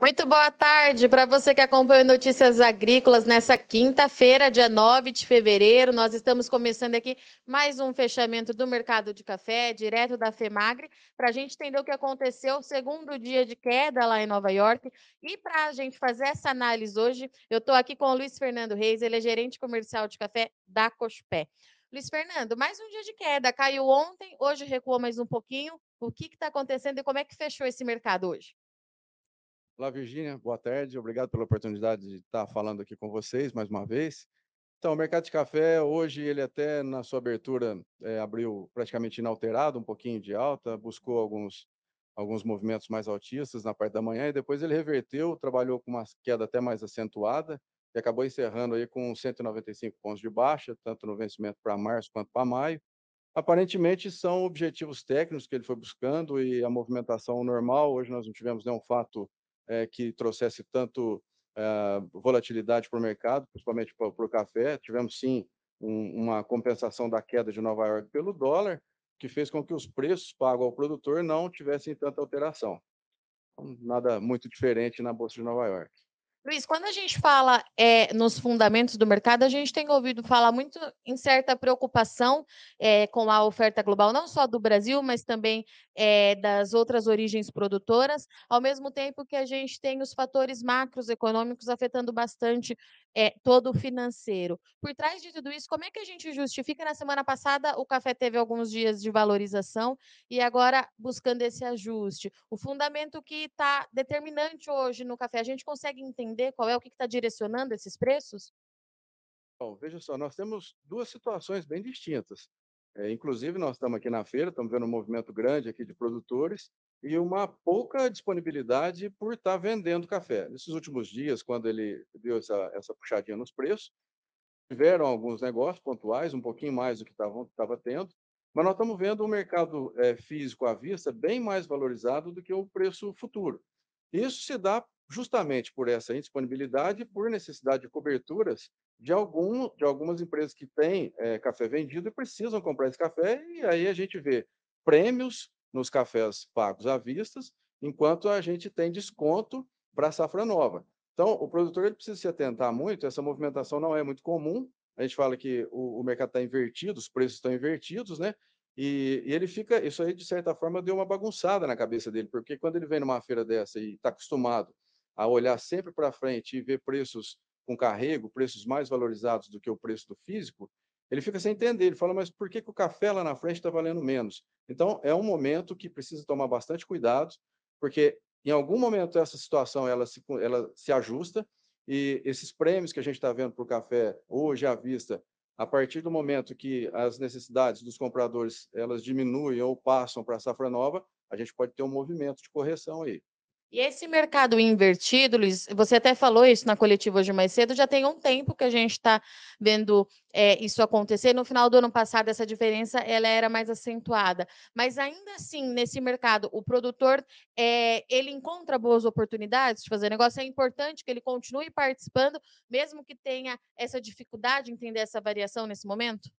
Muito boa tarde para você que acompanha Notícias Agrícolas nessa quinta-feira, dia 9 de fevereiro. Nós estamos começando aqui mais um fechamento do mercado de café, direto da FEMAGRE, para a gente entender o que aconteceu, segundo dia de queda lá em Nova York. E para a gente fazer essa análise hoje, eu estou aqui com o Luiz Fernando Reis, ele é gerente comercial de café da Cospé. Luiz Fernando, mais um dia de queda. Caiu ontem, hoje recuou mais um pouquinho. O que está acontecendo e como é que fechou esse mercado hoje? Olá, Virgínia, boa tarde. Obrigado pela oportunidade de estar falando aqui com vocês mais uma vez. Então, o mercado de café, hoje, ele até na sua abertura é, abriu praticamente inalterado, um pouquinho de alta, buscou alguns, alguns movimentos mais altistas na parte da manhã e depois ele reverteu, trabalhou com uma queda até mais acentuada e acabou encerrando aí com 195 pontos de baixa, tanto no vencimento para março quanto para maio. Aparentemente são objetivos técnicos que ele foi buscando e a movimentação normal. Hoje nós não tivemos nenhum fato é, que trouxesse tanto é, volatilidade para o mercado, principalmente para, o café. Tivemos, sim, um, uma compensação da queda de Nova York pelo dólar, que fez com que os preços pagos ao produtor não tivessem tanta alteração. Então, nada muito diferente na Bolsa de Nova York. Luiz, quando a gente fala é, nos fundamentos do mercado, a gente tem ouvido falar muito em certa preocupação é, com a oferta global, não só do Brasil, mas também é, das outras origens produtoras, ao mesmo tempo que a gente tem os fatores macroeconômicos afetando bastante todo o financeiro. Por trás de tudo isso, como é que a gente justifica? Na semana passada, o café teve alguns dias de valorização e agora buscando esse ajuste. O fundamento que está determinante hoje no café, a gente consegue entender entender qual é o que está direcionando esses preços? Bom, veja só, nós temos duas situações bem distintas. É, inclusive, nós estamos aqui na feira, estamos vendo um movimento grande aqui de produtores e uma pouca disponibilidade por estar tá vendendo café. Nesses últimos dias, quando ele deu essa, essa puxadinha nos preços, tiveram alguns negócios pontuais, um pouquinho mais do que estava tendo, mas nós estamos vendo o mercado é, físico à vista bem mais valorizado do que o preço futuro. Isso se dá justamente por essa indisponibilidade e por necessidade de coberturas de, algum, de algumas empresas que têm é, café vendido e precisam comprar esse café, e aí a gente vê prêmios nos cafés pagos à vista, enquanto a gente tem desconto para a safra nova. Então, o produtor ele precisa se atentar muito, essa movimentação não é muito comum, a gente fala que o, o mercado está invertido, os preços estão invertidos, né? E, e, ele fica, isso aí de certa forma deu uma bagunçada na cabeça dele, porque quando ele vem numa feira dessa e está acostumado a olhar sempre para frente e ver preços com carrego, preços mais valorizados do que o preço do físico, ele fica sem entender. Ele fala, mas por que, que o café lá na frente está valendo menos? Então, é um momento que precisa tomar bastante cuidado, porque em algum momento essa situação ela se, ela se ajusta e esses prêmios que a gente está vendo para o café hoje à vista, a partir do momento que as necessidades dos compradores elas diminuem ou passam para a safra nova, a gente pode ter um movimento de correção aí. E esse mercado invertido, Luiz, você até falou isso na coletiva hoje mais cedo, já tem um tempo que a gente está vendo é, isso acontecer. No final do ano passado, essa diferença ela era mais acentuada. Mas ainda assim, nesse mercado, o produtor é, ele encontra boas oportunidades de fazer negócio. É importante que ele continue participando, mesmo que tenha essa dificuldade de entender essa variação nesse momento?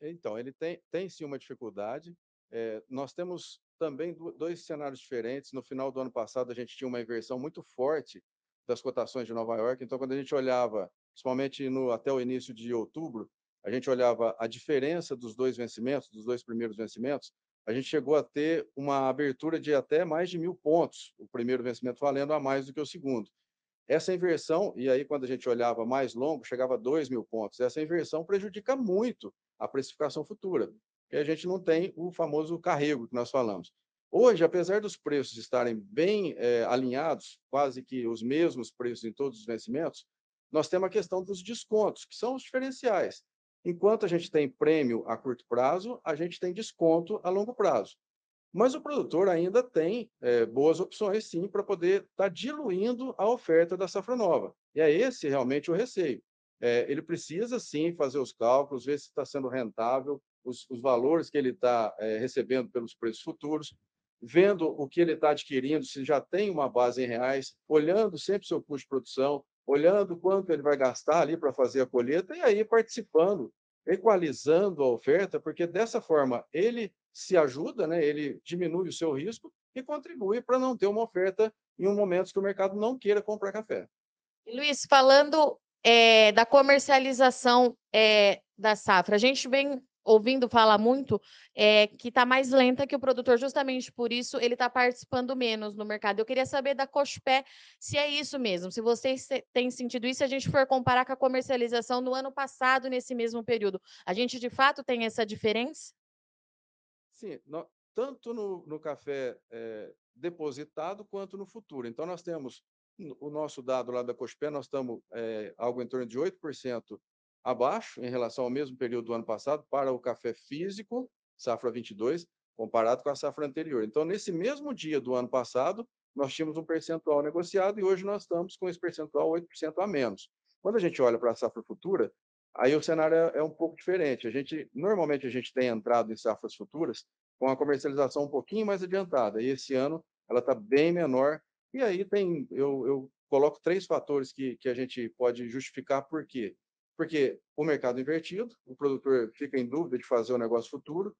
Então, ele tem, tem sim uma dificuldade. É, nós temos também dois cenários diferentes. No final do ano passado, a gente tinha uma inversão muito forte das cotações de Nova York. Então, quando a gente olhava, principalmente no, até o início de outubro, a gente olhava a diferença dos dois vencimentos, dos dois primeiros vencimentos, a gente chegou a ter uma abertura de até mais de mil pontos, o primeiro vencimento valendo a mais do que o segundo. Essa inversão, e aí quando a gente olhava mais longo, chegava a 2 mil pontos. Essa inversão prejudica muito a precificação futura que a gente não tem o famoso carrego que nós falamos. Hoje, apesar dos preços estarem bem é, alinhados, quase que os mesmos preços em todos os vencimentos, nós temos a questão dos descontos, que são os diferenciais. Enquanto a gente tem prêmio a curto prazo, a gente tem desconto a longo prazo. Mas o produtor ainda tem é, boas opções, sim, para poder estar tá diluindo a oferta da safra nova. E é esse realmente o receio. É, ele precisa, sim, fazer os cálculos, ver se está sendo rentável, os, os valores que ele está é, recebendo pelos preços futuros, vendo o que ele está adquirindo, se já tem uma base em reais, olhando sempre seu custo de produção, olhando quanto ele vai gastar ali para fazer a colheita, e aí participando, equalizando a oferta, porque dessa forma ele se ajuda, né? ele diminui o seu risco e contribui para não ter uma oferta em um momento que o mercado não queira comprar café. Luiz, falando é, da comercialização é, da safra, a gente vem ouvindo falar muito é, que está mais lenta que o produtor, justamente por isso ele está participando menos no mercado. Eu queria saber da Cospé se é isso mesmo, se vocês têm sentido isso, se a gente for comparar com a comercialização no ano passado, nesse mesmo período. A gente de fato tem essa diferença? Sim, no, tanto no, no café é, depositado quanto no futuro. Então, nós temos o nosso dado lá da Cospé, nós estamos é, algo em torno de 8% abaixo em relação ao mesmo período do ano passado para o café físico, safra 22, comparado com a safra anterior. Então, nesse mesmo dia do ano passado, nós tínhamos um percentual negociado e hoje nós estamos com esse percentual 8% a menos. Quando a gente olha para a safra futura, aí o cenário é, é um pouco diferente. A gente normalmente a gente tem entrado em safras futuras com a comercialização um pouquinho mais adiantada e esse ano ela está bem menor. E aí tem eu, eu coloco três fatores que, que a gente pode justificar por quê porque o mercado invertido, o produtor fica em dúvida de fazer o negócio futuro,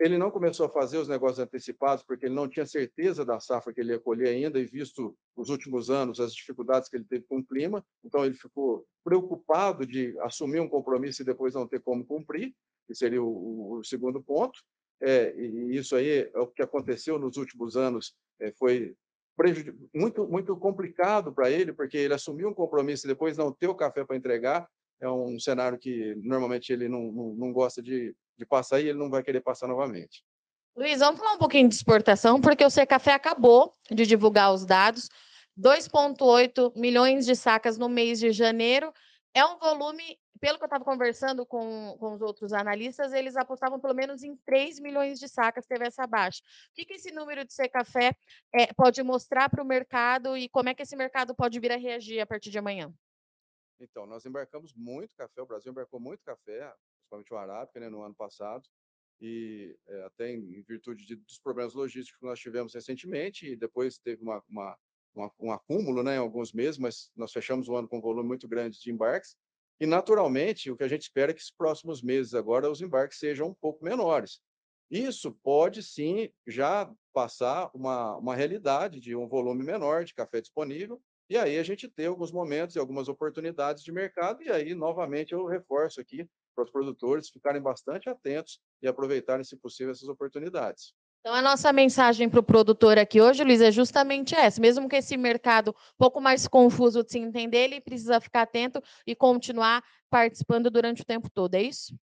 ele não começou a fazer os negócios antecipados porque ele não tinha certeza da safra que ele ia colher ainda e visto os últimos anos as dificuldades que ele teve com o clima, então ele ficou preocupado de assumir um compromisso e depois não ter como cumprir, que seria o, o segundo ponto. É, e isso aí é o que aconteceu nos últimos anos, é, foi muito muito complicado para ele porque ele assumiu um compromisso e depois não ter o café para entregar é um cenário que normalmente ele não, não, não gosta de, de passar e ele não vai querer passar novamente. Luiz, vamos falar um pouquinho de exportação, porque o Secafé acabou de divulgar os dados. 2,8 milhões de sacas no mês de janeiro. É um volume, pelo que eu estava conversando com, com os outros analistas, eles apostavam pelo menos em 3 milhões de sacas, teve essa baixa. O que, que esse número de Secafé é, pode mostrar para o mercado e como é que esse mercado pode vir a reagir a partir de amanhã? Então, nós embarcamos muito café, o Brasil embarcou muito café, principalmente o arábica, né, no ano passado, e é, até em, virtude de, dos problemas logísticos que nós tivemos recentemente, e depois teve uma, uma, uma, um acúmulo né, em alguns meses, mas nós fechamos o ano com um volume muito grande de embarques, e naturalmente o que a gente espera é que os próximos meses agora os embarques sejam um pouco menores. Isso pode sim já passar uma, uma realidade de um volume menor de café disponível, e aí a gente tem alguns momentos e algumas oportunidades de mercado, e aí, novamente, eu reforço aqui para os produtores ficarem bastante atentos e aproveitarem, se possível, essas oportunidades. Então, a nossa mensagem para o produtor aqui hoje, Luiz, é justamente essa. Mesmo que esse mercado um pouco mais confuso de se entender, ele precisa ficar atento e continuar participando durante o tempo todo, é isso?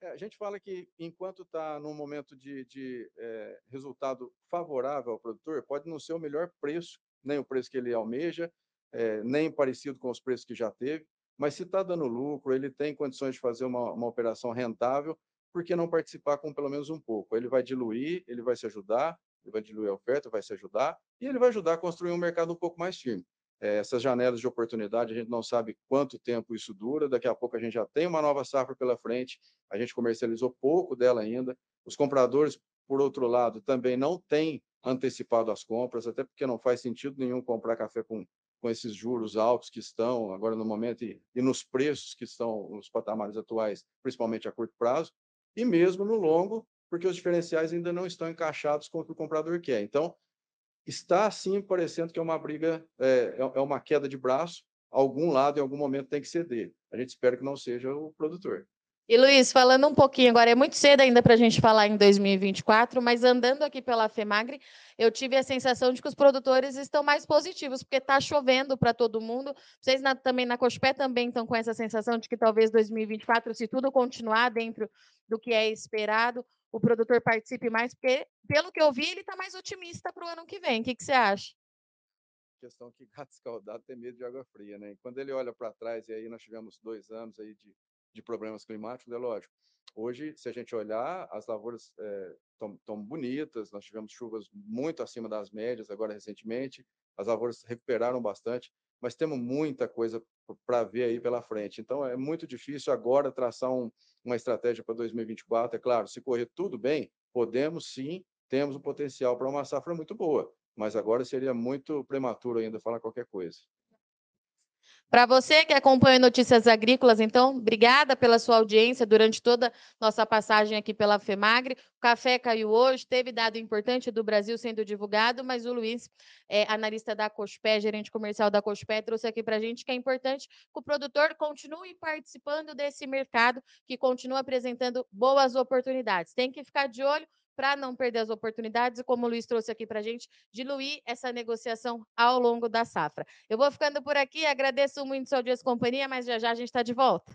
É, a gente fala que enquanto está num momento de, de é, resultado favorável ao produtor, pode não ser o melhor preço nem o preço que ele almeja, é, nem parecido com os preços que já teve, mas se está dando lucro, ele tem condições de fazer uma, uma operação rentável, por que não participar com pelo menos um pouco? Ele vai diluir, ele vai se ajudar, ele vai diluir a oferta, vai se ajudar, e ele vai ajudar a construir um mercado um pouco mais firme. É, essas janelas de oportunidade, a gente não sabe quanto tempo isso dura, daqui a pouco a gente já tem uma nova safra pela frente, a gente comercializou pouco dela ainda, os compradores, por outro lado, também não têm antecipado as compras, até porque não faz sentido nenhum comprar café com, com esses juros altos que estão agora no momento e, e nos preços que estão nos patamares atuais, principalmente a curto prazo, e mesmo no longo, porque os diferenciais ainda não estão encaixados com o que o comprador quer. Então, está sim parecendo que é uma briga, é, é, é uma queda de braço, algum lado em algum momento tem que ceder. A gente espera que não seja o produtor. E Luiz, falando um pouquinho agora, é muito cedo ainda para a gente falar em 2024, mas andando aqui pela FEMAGRE, eu tive a sensação de que os produtores estão mais positivos, porque está chovendo para todo mundo. Vocês na, também na Cospé também estão com essa sensação de que talvez 2024, se tudo continuar dentro do que é esperado, o produtor participe mais, porque, pelo que eu vi, ele está mais otimista para o ano que vem. O que, que você acha? questão que gato escaldado tem medo de água fria, né? Quando ele olha para trás, e aí nós tivemos dois anos aí de de problemas climáticos, é lógico. Hoje, se a gente olhar, as lavouras estão é, bonitas, nós tivemos chuvas muito acima das médias agora recentemente, as lavouras recuperaram bastante, mas temos muita coisa para ver aí pela frente. Então, é muito difícil agora traçar um, uma estratégia para 2024. É claro, se correr tudo bem, podemos sim, temos um potencial para uma safra muito boa, mas agora seria muito prematuro ainda falar qualquer coisa. Para você que acompanha Notícias Agrícolas, então, obrigada pela sua audiência durante toda nossa passagem aqui pela FEMAGRE. O café caiu hoje, teve dado importante do Brasil sendo divulgado, mas o Luiz, é, analista da Cospé, gerente comercial da Cospé, trouxe aqui para a gente que é importante que o produtor continue participando desse mercado, que continua apresentando boas oportunidades. Tem que ficar de olho para não perder as oportunidades e, como o Luiz trouxe aqui para a gente, diluir essa negociação ao longo da safra. Eu vou ficando por aqui, agradeço muito sua audiência e companhia, mas já já a gente está de volta.